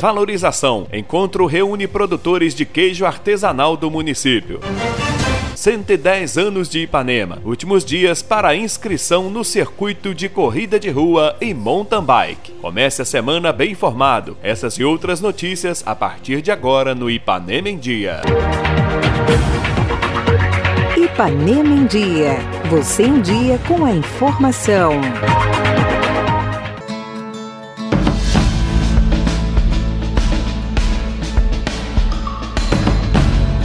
Valorização. Encontro reúne produtores de queijo artesanal do município. 110 anos de Ipanema. Últimos dias para inscrição no circuito de corrida de rua e mountain bike. Comece a semana bem informado. Essas e outras notícias a partir de agora no Ipanema em Dia. Ipanema em Dia. Você em dia com a informação.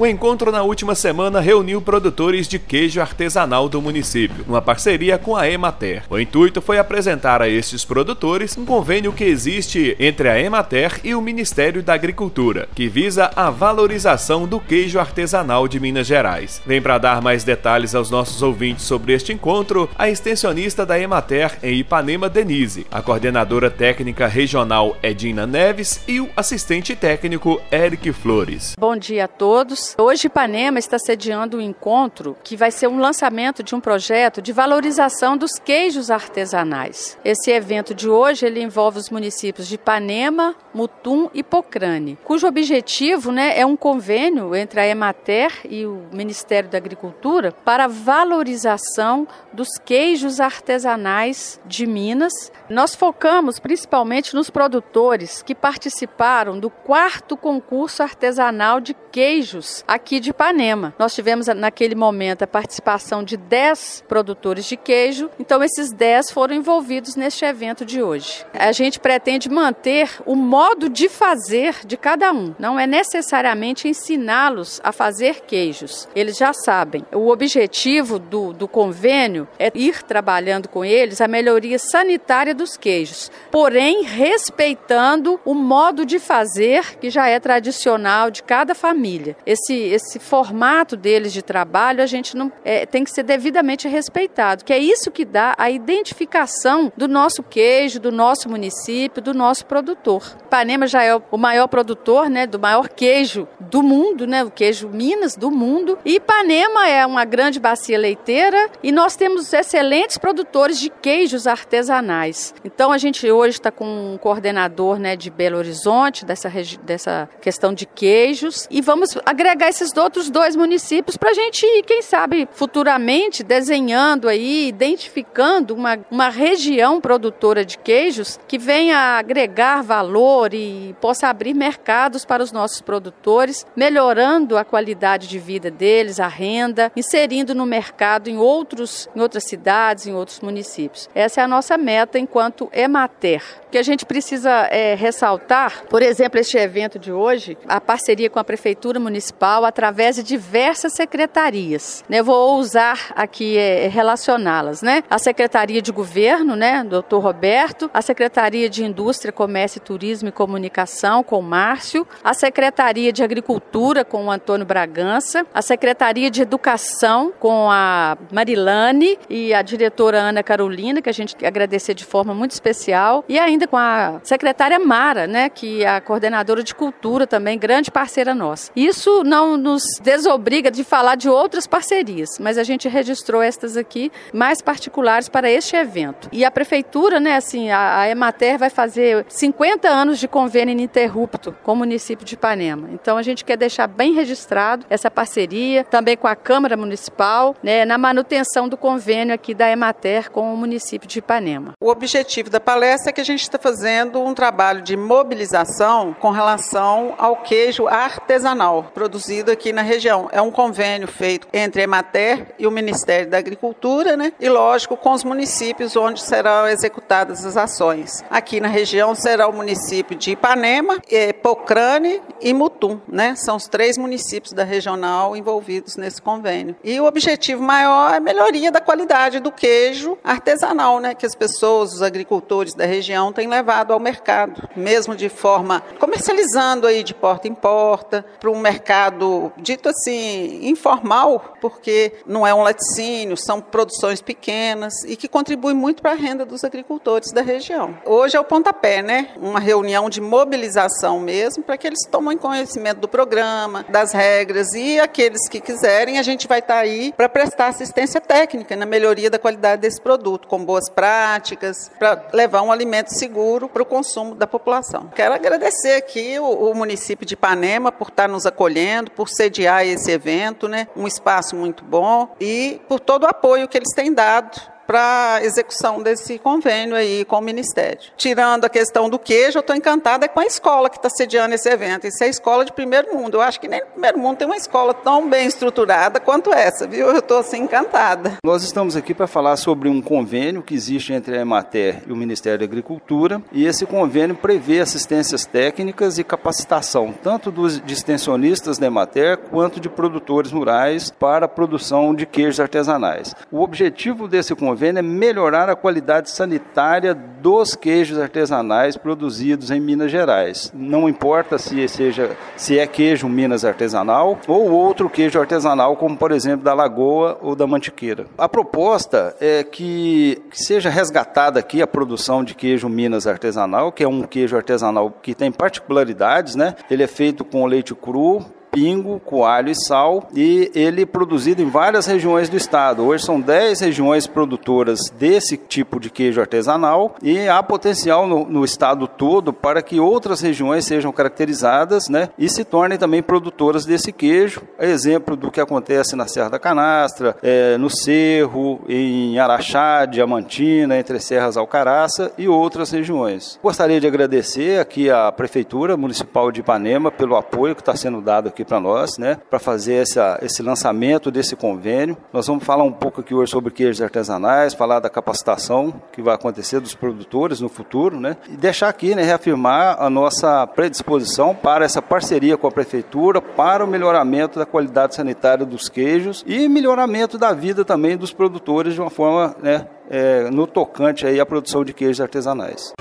O encontro na última semana reuniu produtores de queijo artesanal do município, uma parceria com a Emater. O intuito foi apresentar a estes produtores um convênio que existe entre a Emater e o Ministério da Agricultura, que visa a valorização do queijo artesanal de Minas Gerais. Vem para dar mais detalhes aos nossos ouvintes sobre este encontro a extensionista da Emater em Ipanema, Denise, a coordenadora técnica regional Edina Neves e o assistente técnico Eric Flores. Bom dia a todos. Hoje Ipanema está sediando um encontro que vai ser um lançamento de um projeto de valorização dos queijos artesanais. Esse evento de hoje ele envolve os municípios de Ipanema, Mutum e Pocrane, cujo objetivo né, é um convênio entre a Emater e o Ministério da Agricultura para valorização dos queijos artesanais de Minas. Nós focamos principalmente nos produtores que participaram do quarto concurso artesanal de queijos aqui de Ipanema. Nós tivemos naquele momento a participação de 10 produtores de queijo, então esses 10 foram envolvidos neste evento de hoje. A gente pretende manter o modo de fazer de cada um, não é necessariamente ensiná-los a fazer queijos, eles já sabem. O objetivo do, do convênio é ir trabalhando com eles a melhoria sanitária dos queijos, porém respeitando o modo de fazer que já é tradicional de cada família. Esse esse, esse formato deles de trabalho a gente não é, tem que ser devidamente respeitado, que é isso que dá a identificação do nosso queijo, do nosso município, do nosso produtor. Ipanema já é o maior produtor, né, do maior queijo do mundo, né, o queijo Minas do mundo. E Ipanema é uma grande bacia leiteira e nós temos excelentes produtores de queijos artesanais. Então a gente hoje está com um coordenador, né, de Belo Horizonte dessa dessa questão de queijos e vamos agregar pegar esses outros dois municípios para a gente ir, quem sabe, futuramente desenhando aí, identificando uma, uma região produtora de queijos que venha agregar valor e possa abrir mercados para os nossos produtores, melhorando a qualidade de vida deles, a renda, inserindo no mercado em outros, em outras cidades, em outros municípios. Essa é a nossa meta enquanto Emater. O que a gente precisa é, ressaltar, por exemplo, este evento de hoje, a parceria com a Prefeitura Municipal Municipal através de diversas secretarias. Né? Vou usar aqui é, relacioná-las, né? A Secretaria de Governo, né, Dr. Roberto, a Secretaria de Indústria, Comércio, Turismo e Comunicação com o Márcio, a Secretaria de Agricultura com o Antônio Bragança, a Secretaria de Educação com a Marilane e a diretora Ana Carolina, que a gente agradecer de forma muito especial, e ainda com a secretária Mara, né, que é a coordenadora de cultura também, grande parceira nossa. Isso não nos desobriga de falar de outras parcerias, mas a gente registrou estas aqui mais particulares para este evento. E a prefeitura, né, assim, a, a Emater vai fazer 50 anos de convênio ininterrupto com o município de Ipanema. Então a gente quer deixar bem registrado essa parceria, também com a Câmara Municipal, né, na manutenção do convênio aqui da Emater com o município de Ipanema. O objetivo da palestra é que a gente está fazendo um trabalho de mobilização com relação ao queijo artesanal produzido produzido aqui na região. É um convênio feito entre a Emater e o Ministério da Agricultura, né? E lógico, com os municípios onde serão executadas as ações. Aqui na região será o município de Ipanema, Pocrane e Mutum, né? São os três municípios da regional envolvidos nesse convênio. E o objetivo maior é a melhoria da qualidade do queijo artesanal, né? Que as pessoas, os agricultores da região têm levado ao mercado, mesmo de forma comercializando aí de porta em porta para um mercado mercado dito assim informal, porque não é um laticínio, são produções pequenas e que contribuem muito para a renda dos agricultores da região. Hoje é o pontapé, né? Uma reunião de mobilização mesmo para que eles tomem conhecimento do programa, das regras e aqueles que quiserem, a gente vai estar tá aí para prestar assistência técnica na melhoria da qualidade desse produto, com boas práticas, para levar um alimento seguro para o consumo da população. Quero agradecer aqui o, o município de Ipanema por estar nos acolhendo, por sediar esse evento, né? Um espaço muito bom e por todo o apoio que eles têm dado para execução desse convênio aí com o Ministério. Tirando a questão do queijo, eu estou encantada com a escola que está sediando esse evento. Isso é escola de primeiro mundo. Eu acho que nem no primeiro mundo tem uma escola tão bem estruturada quanto essa, viu? Eu estou assim encantada. Nós estamos aqui para falar sobre um convênio que existe entre a Emater e o Ministério da Agricultura, e esse convênio prevê assistências técnicas e capacitação, tanto dos extensionistas da Emater quanto de produtores rurais para a produção de queijos artesanais. O objetivo desse convênio promovendo é melhorar a qualidade sanitária dos queijos artesanais produzidos em Minas Gerais. Não importa se seja se é queijo Minas artesanal ou outro queijo artesanal, como por exemplo da Lagoa ou da Mantiqueira. A proposta é que, que seja resgatada aqui a produção de queijo Minas artesanal, que é um queijo artesanal que tem particularidades, né? Ele é feito com leite cru, pingo, coalho e sal, e ele é produzido em várias regiões do estado. Hoje são 10 regiões produtoras desse tipo de queijo artesanal e há potencial no, no estado todo para que outras regiões sejam caracterizadas né, e se tornem também produtoras desse queijo. Exemplo do que acontece na Serra da Canastra, é, no Cerro, em Araxá, Diamantina, entre Serras Alcaraça e outras regiões. Gostaria de agradecer aqui à Prefeitura Municipal de Ipanema pelo apoio que está sendo dado aqui aqui para nós, né, para fazer essa, esse lançamento desse convênio. Nós vamos falar um pouco aqui hoje sobre queijos artesanais, falar da capacitação que vai acontecer dos produtores no futuro, né, e deixar aqui, né, reafirmar a nossa predisposição para essa parceria com a prefeitura para o melhoramento da qualidade sanitária dos queijos e melhoramento da vida também dos produtores de uma forma, né, é, no tocante aí à produção de queijos artesanais.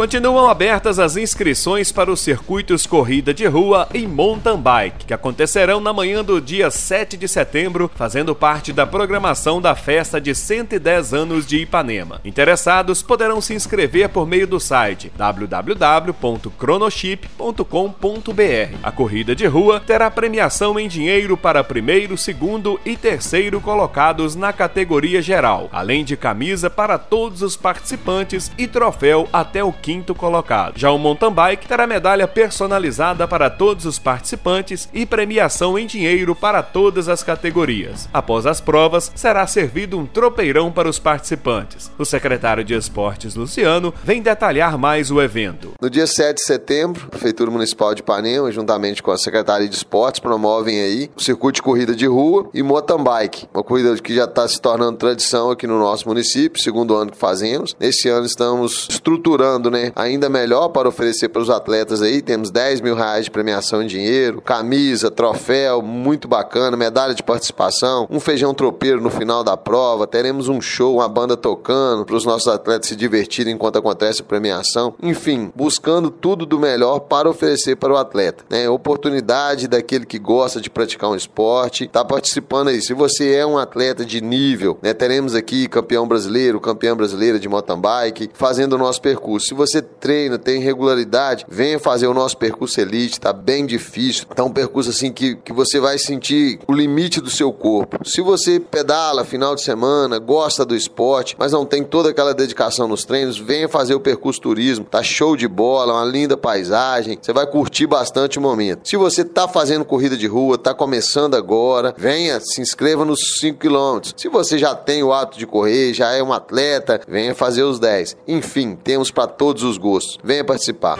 Continuam abertas as inscrições para os circuitos Corrida de Rua e Mountain Bike, que acontecerão na manhã do dia 7 de setembro, fazendo parte da programação da festa de 110 anos de Ipanema. Interessados poderão se inscrever por meio do site www.cronoship.com.br. A corrida de rua terá premiação em dinheiro para primeiro, segundo e terceiro colocados na categoria geral, além de camisa para todos os participantes e troféu até o quinto quinto colocado. Já o mountain bike terá medalha personalizada para todos os participantes e premiação em dinheiro para todas as categorias. Após as provas, será servido um tropeirão para os participantes. O secretário de Esportes, Luciano, vem detalhar mais o evento. No dia 7 de setembro, a Prefeitura Municipal de Ipanema, juntamente com a Secretaria de Esportes, promovem aí o circuito de corrida de rua e mountain bike, uma corrida que já está se tornando tradição aqui no nosso município, segundo ano que fazemos. Nesse ano estamos estruturando né, ainda melhor para oferecer para os atletas aí. Temos 10 mil reais de premiação em dinheiro, camisa, troféu, muito bacana, medalha de participação, um feijão tropeiro no final da prova, teremos um show, uma banda tocando para os nossos atletas se divertirem enquanto acontece a premiação. Enfim, buscando tudo do melhor para oferecer para o atleta. Né? Oportunidade daquele que gosta de praticar um esporte, tá participando aí. Se você é um atleta de nível, né? teremos aqui campeão brasileiro, campeã brasileira de mountain bike, fazendo o nosso percurso. Se você treina, tem regularidade, venha fazer o nosso percurso elite, tá bem difícil. Tá um percurso assim que, que você vai sentir o limite do seu corpo. Se você pedala final de semana, gosta do esporte, mas não tem toda aquela dedicação nos treinos, venha fazer o percurso turismo. Tá show de bola, uma linda paisagem. Você vai curtir bastante o momento. Se você tá fazendo corrida de rua, tá começando agora, venha, se inscreva nos 5 km. Se você já tem o hábito de correr, já é um atleta, venha fazer os 10. Enfim, temos para todos todos os gostos. Venha participar.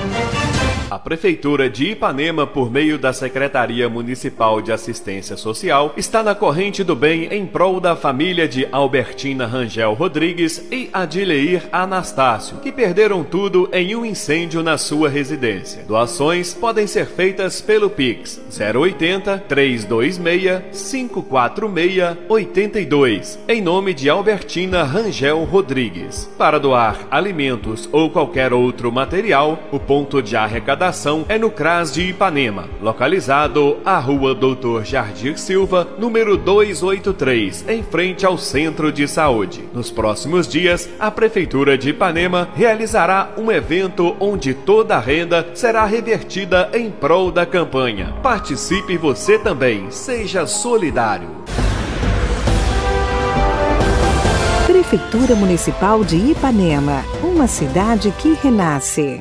A Prefeitura de Ipanema, por meio da Secretaria Municipal de Assistência Social, está na corrente do bem em prol da família de Albertina Rangel Rodrigues e Adileir Anastácio, que perderam tudo em um incêndio na sua residência. Doações podem ser feitas pelo Pix 080 326 546 82, em nome de Albertina Rangel Rodrigues. Para doar alimentos ou qualquer outro material, o ponto de arrecadação arrecadação é no CRAS de Ipanema, localizado à Rua Doutor Jardir Silva, número 283, em frente ao Centro de Saúde. Nos próximos dias, a Prefeitura de Ipanema realizará um evento onde toda a renda será revertida em prol da campanha. Participe você também, seja solidário. Prefeitura Municipal de Ipanema, uma cidade que renasce.